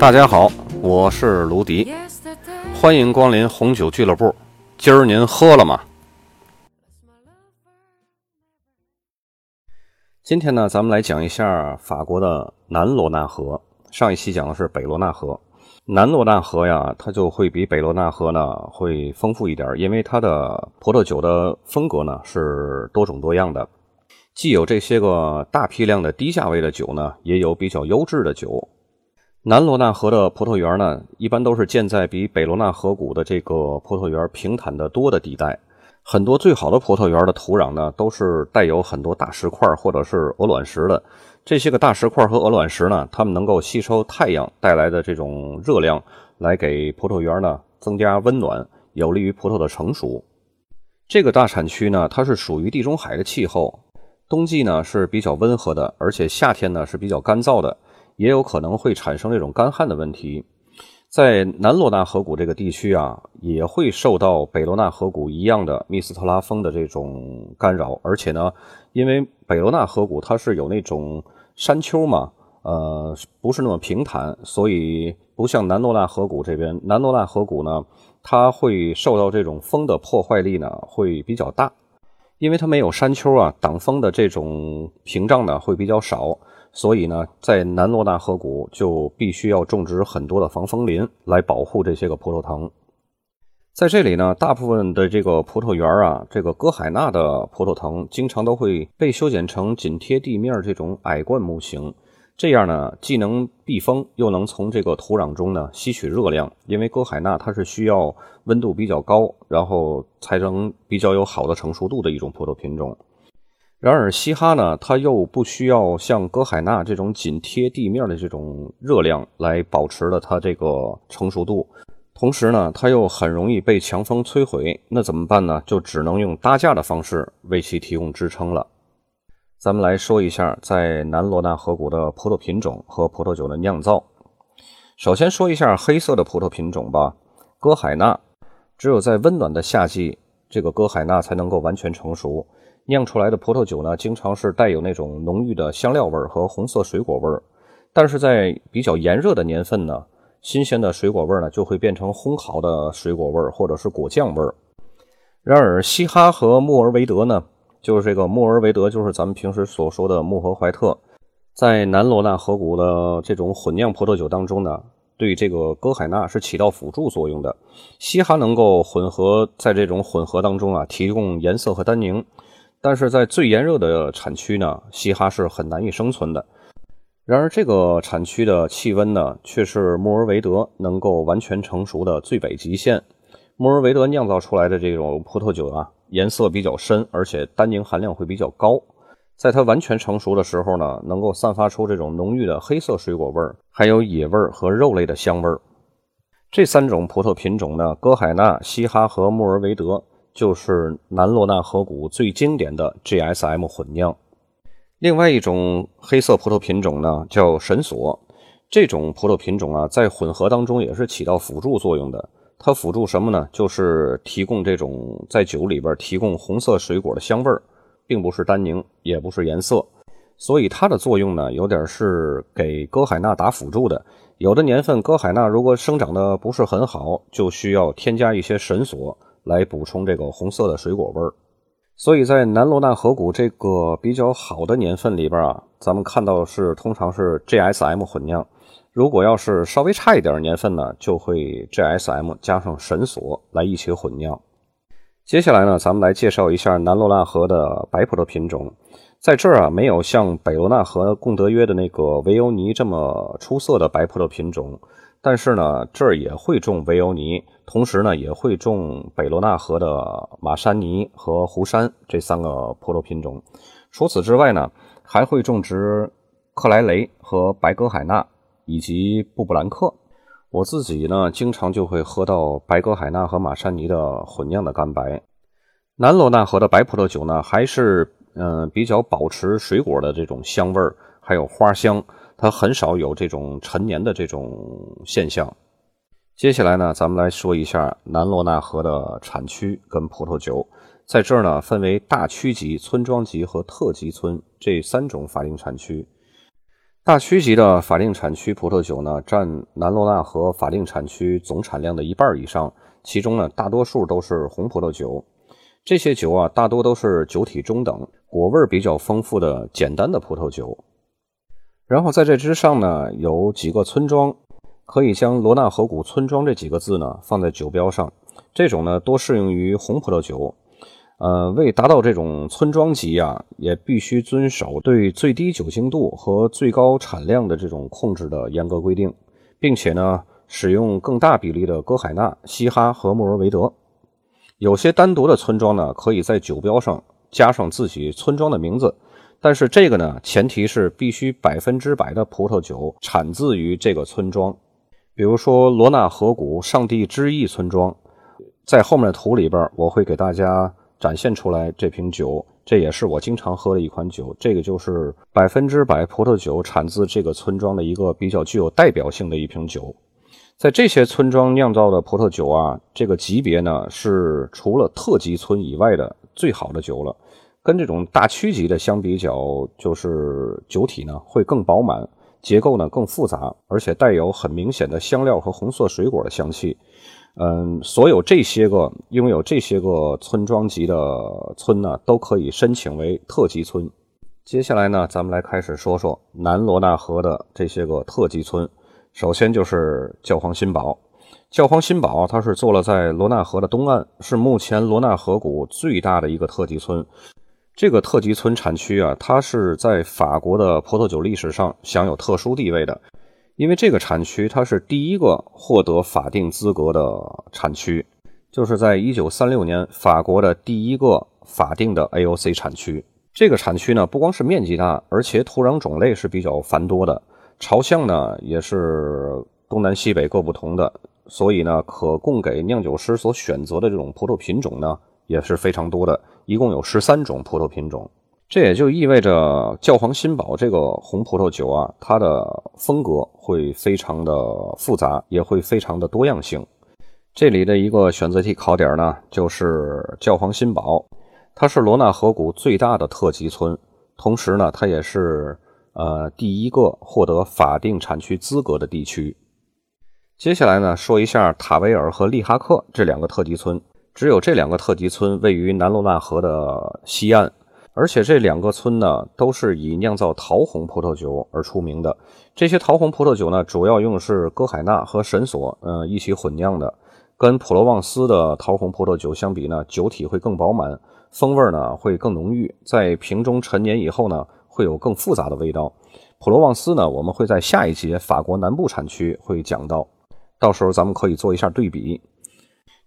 大家好，我是卢迪，欢迎光临红酒俱乐部。今儿您喝了吗？今天呢，咱们来讲一下法国的南罗纳河。上一期讲的是北罗纳河，南罗纳河呀，它就会比北罗纳河呢会丰富一点，因为它的葡萄酒的风格呢是多种多样的，既有这些个大批量的低价位的酒呢，也有比较优质的酒。南罗纳河的葡萄园呢，一般都是建在比北罗纳河谷的这个葡萄园平坦的多的地带。很多最好的葡萄园的土壤呢，都是带有很多大石块或者是鹅卵石的。这些个大石块和鹅卵石呢，它们能够吸收太阳带来的这种热量，来给葡萄园呢增加温暖，有利于葡萄的成熟。这个大产区呢，它是属于地中海的气候，冬季呢是比较温和的，而且夏天呢是比较干燥的，也有可能会产生这种干旱的问题。在南罗纳河谷这个地区啊，也会受到北罗纳河谷一样的密斯特拉风的这种干扰，而且呢，因为北罗纳河谷它是有那种山丘嘛，呃，不是那么平坦，所以不像南罗纳河谷这边，南罗纳河谷呢，它会受到这种风的破坏力呢会比较大，因为它没有山丘啊，挡风的这种屏障呢会比较少。所以呢，在南罗纳河谷就必须要种植很多的防风林来保护这些个葡萄藤。在这里呢，大部分的这个葡萄园啊，这个歌海纳的葡萄藤经常都会被修剪成紧贴地面这种矮灌木型，这样呢，既能避风，又能从这个土壤中呢吸取热量。因为歌海纳它是需要温度比较高，然后才能比较有好的成熟度的一种葡萄品种。然而，嘻哈呢，它又不需要像歌海纳这种紧贴地面的这种热量来保持了它这个成熟度，同时呢，它又很容易被强风摧毁。那怎么办呢？就只能用搭架的方式为其提供支撑了。咱们来说一下在南罗纳河谷的葡萄品种和葡萄酒的酿造。首先说一下黑色的葡萄品种吧，歌海纳。只有在温暖的夏季，这个歌海纳才能够完全成熟。酿出来的葡萄酒呢，经常是带有那种浓郁的香料味和红色水果味儿，但是在比较炎热的年份呢，新鲜的水果味呢就会变成烘烤的水果味儿或者是果酱味儿。然而，西哈和穆尔维德呢，就是这个穆尔维德，就是咱们平时所说的穆和怀特，在南罗纳河谷的这种混酿葡萄酒当中呢，对这个歌海纳是起到辅助作用的。西哈能够混合在这种混合当中啊，提供颜色和单宁。但是在最炎热的产区呢，西哈是很难以生存的。然而，这个产区的气温呢，却是穆尔维德能够完全成熟的最北极限。穆尔维德酿造出来的这种葡萄酒啊，颜色比较深，而且单宁含量会比较高。在它完全成熟的时候呢，能够散发出这种浓郁的黑色水果味儿，还有野味儿和肉类的香味儿。这三种葡萄品种呢，歌海纳、西哈和穆尔维德。就是南罗纳河谷最经典的 GSM 混酿。另外一种黑色葡萄品种呢，叫神索。这种葡萄品种啊，在混合当中也是起到辅助作用的。它辅助什么呢？就是提供这种在酒里边提供红色水果的香味儿，并不是单宁，也不是颜色。所以它的作用呢，有点是给歌海纳打辅助的。有的年份歌海纳如果生长的不是很好，就需要添加一些神索。来补充这个红色的水果味儿，所以在南罗纳河谷这个比较好的年份里边啊，咱们看到是通常是 GSM 混酿。如果要是稍微差一点年份呢，就会 GSM 加上神索来一起混酿。接下来呢，咱们来介绍一下南罗纳河的白葡萄品种。在这儿啊，没有像北罗纳河贡德约的那个维欧尼这么出色的白葡萄品种。但是呢，这儿也会种维欧尼，同时呢，也会种北罗纳河的马山尼和湖山这三个葡萄品种。除此之外呢，还会种植克莱雷和白格海纳以及布布兰克。我自己呢，经常就会喝到白格海纳和马山尼的混酿的干白。南罗纳河的白葡萄酒呢，还是嗯比较保持水果的这种香味儿，还有花香。它很少有这种陈年的这种现象。接下来呢，咱们来说一下南罗纳河的产区跟葡萄酒。在这儿呢，分为大区级、村庄级和特级村这三种法定产区。大区级的法定产区葡萄酒呢，占南罗纳河法定产区总产量的一半以上，其中呢，大多数都是红葡萄酒。这些酒啊，大多都是酒体中等、果味比较丰富的简单的葡萄酒。然后在这之上呢，有几个村庄，可以将罗纳河谷村庄这几个字呢放在酒标上。这种呢，多适用于红葡萄酒。呃，为达到这种村庄级啊，也必须遵守对最低酒精度和最高产量的这种控制的严格规定，并且呢，使用更大比例的歌海纳、西哈和莫尔维德。有些单独的村庄呢，可以在酒标上加上自己村庄的名字，但是这个呢，前提是必须百分之百的葡萄酒产自于这个村庄。比如说罗纳河谷上帝之翼村庄，在后面的图里边，我会给大家。展现出来这瓶酒，这也是我经常喝的一款酒。这个就是百分之百葡萄酒产自这个村庄的一个比较具有代表性的一瓶酒。在这些村庄酿造的葡萄酒啊，这个级别呢是除了特级村以外的最好的酒了。跟这种大区级的相比较，就是酒体呢会更饱满，结构呢更复杂，而且带有很明显的香料和红色水果的香气。嗯，所有这些个拥有这些个村庄级的村呢，都可以申请为特级村。接下来呢，咱们来开始说说南罗纳河的这些个特级村。首先就是教皇新堡，教皇新堡它是坐落在罗纳河的东岸，是目前罗纳河谷最大的一个特级村。这个特级村产区啊，它是在法国的葡萄酒历史上享有特殊地位的。因为这个产区它是第一个获得法定资格的产区，就是在一九三六年，法国的第一个法定的 AOC 产区。这个产区呢，不光是面积大，而且土壤种类是比较繁多的，朝向呢也是东南西北各不同的，所以呢，可供给酿酒师所选择的这种葡萄品种呢也是非常多的，一共有十三种葡萄品种。这也就意味着教皇新堡这个红葡萄酒啊，它的风格会非常的复杂，也会非常的多样性。这里的一个选择题考点呢，就是教皇新堡，它是罗纳河谷最大的特级村，同时呢，它也是呃第一个获得法定产区资格的地区。接下来呢，说一下塔维尔和利哈克这两个特级村，只有这两个特级村位于南罗纳河的西岸。而且这两个村呢，都是以酿造桃红葡萄酒而出名的。这些桃红葡萄酒呢，主要用是歌海纳和神索，嗯，一起混酿的。跟普罗旺斯的桃红葡萄酒相比呢，酒体会更饱满，风味呢会更浓郁，在瓶中陈年以后呢，会有更复杂的味道。普罗旺斯呢，我们会在下一节法国南部产区会讲到，到时候咱们可以做一下对比。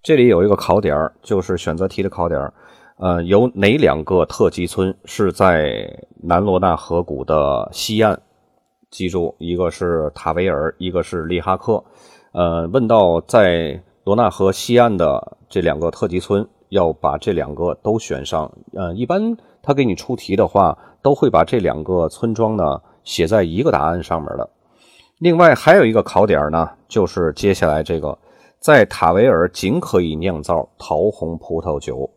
这里有一个考点儿就是选择题的考点儿呃，有哪两个特级村是在南罗纳河谷的西岸？记住，一个是塔维尔，一个是利哈克。呃，问到在罗纳河西岸的这两个特级村，要把这两个都选上。呃，一般他给你出题的话，都会把这两个村庄呢写在一个答案上面的。另外还有一个考点呢，就是接下来这个，在塔维尔仅可以酿造桃红葡萄酒。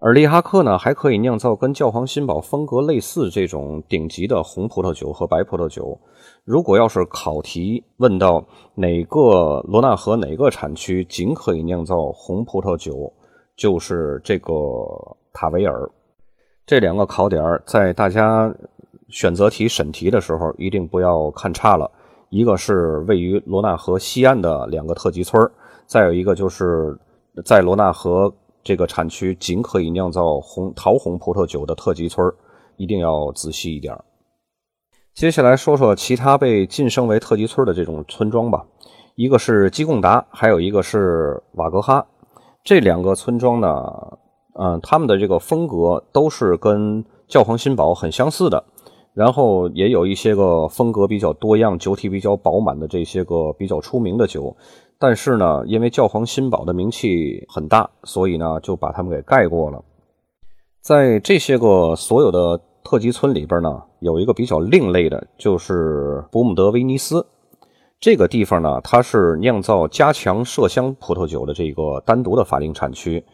而利哈克呢，还可以酿造跟教皇新堡风格类似这种顶级的红葡萄酒和白葡萄酒。如果要是考题问到哪个罗纳河哪个产区仅可以酿造红葡萄酒，就是这个塔维尔。这两个考点在大家选择题审题的时候一定不要看差了。一个是位于罗纳河西岸的两个特级村儿再有一个就是在罗纳河。这个产区仅可以酿造红桃红葡萄酒的特级村一定要仔细一点。接下来说说其他被晋升为特级村的这种村庄吧。一个是基贡达，还有一个是瓦格哈。这两个村庄呢，嗯，他们的这个风格都是跟教皇新堡很相似的，然后也有一些个风格比较多样、酒体比较饱满的这些个比较出名的酒。但是呢，因为教皇新堡的名气很大，所以呢就把他们给盖过了。在这些个所有的特级村里边呢，有一个比较另类的，就是博姆德威尼斯这个地方呢，它是酿造加强麝香葡萄酒的这个单独的法定产区。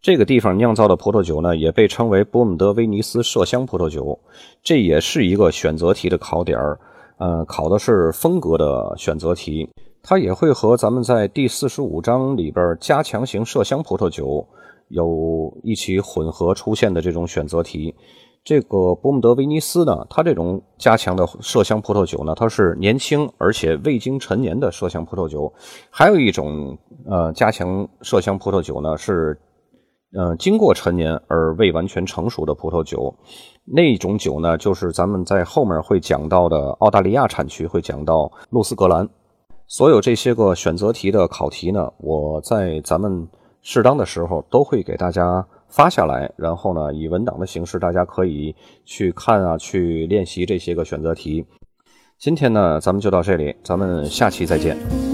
这个地方酿造的葡萄酒呢，也被称为博姆德威尼斯麝香葡萄酒。这也是一个选择题的考点儿。呃，考的是风格的选择题，它也会和咱们在第四十五章里边加强型麝香葡萄酒有一起混合出现的这种选择题。这个伯姆德威尼斯呢，它这种加强的麝香葡萄酒呢，它是年轻而且未经陈年的麝香葡萄酒。还有一种呃加强麝香葡萄酒呢，是呃经过陈年而未完全成熟的葡萄酒。那种酒呢，就是咱们在后面会讲到的澳大利亚产区会讲到露斯格兰。所有这些个选择题的考题呢，我在咱们适当的时候都会给大家。发下来，然后呢，以文档的形式，大家可以去看啊，去练习这些个选择题。今天呢，咱们就到这里，咱们下期再见。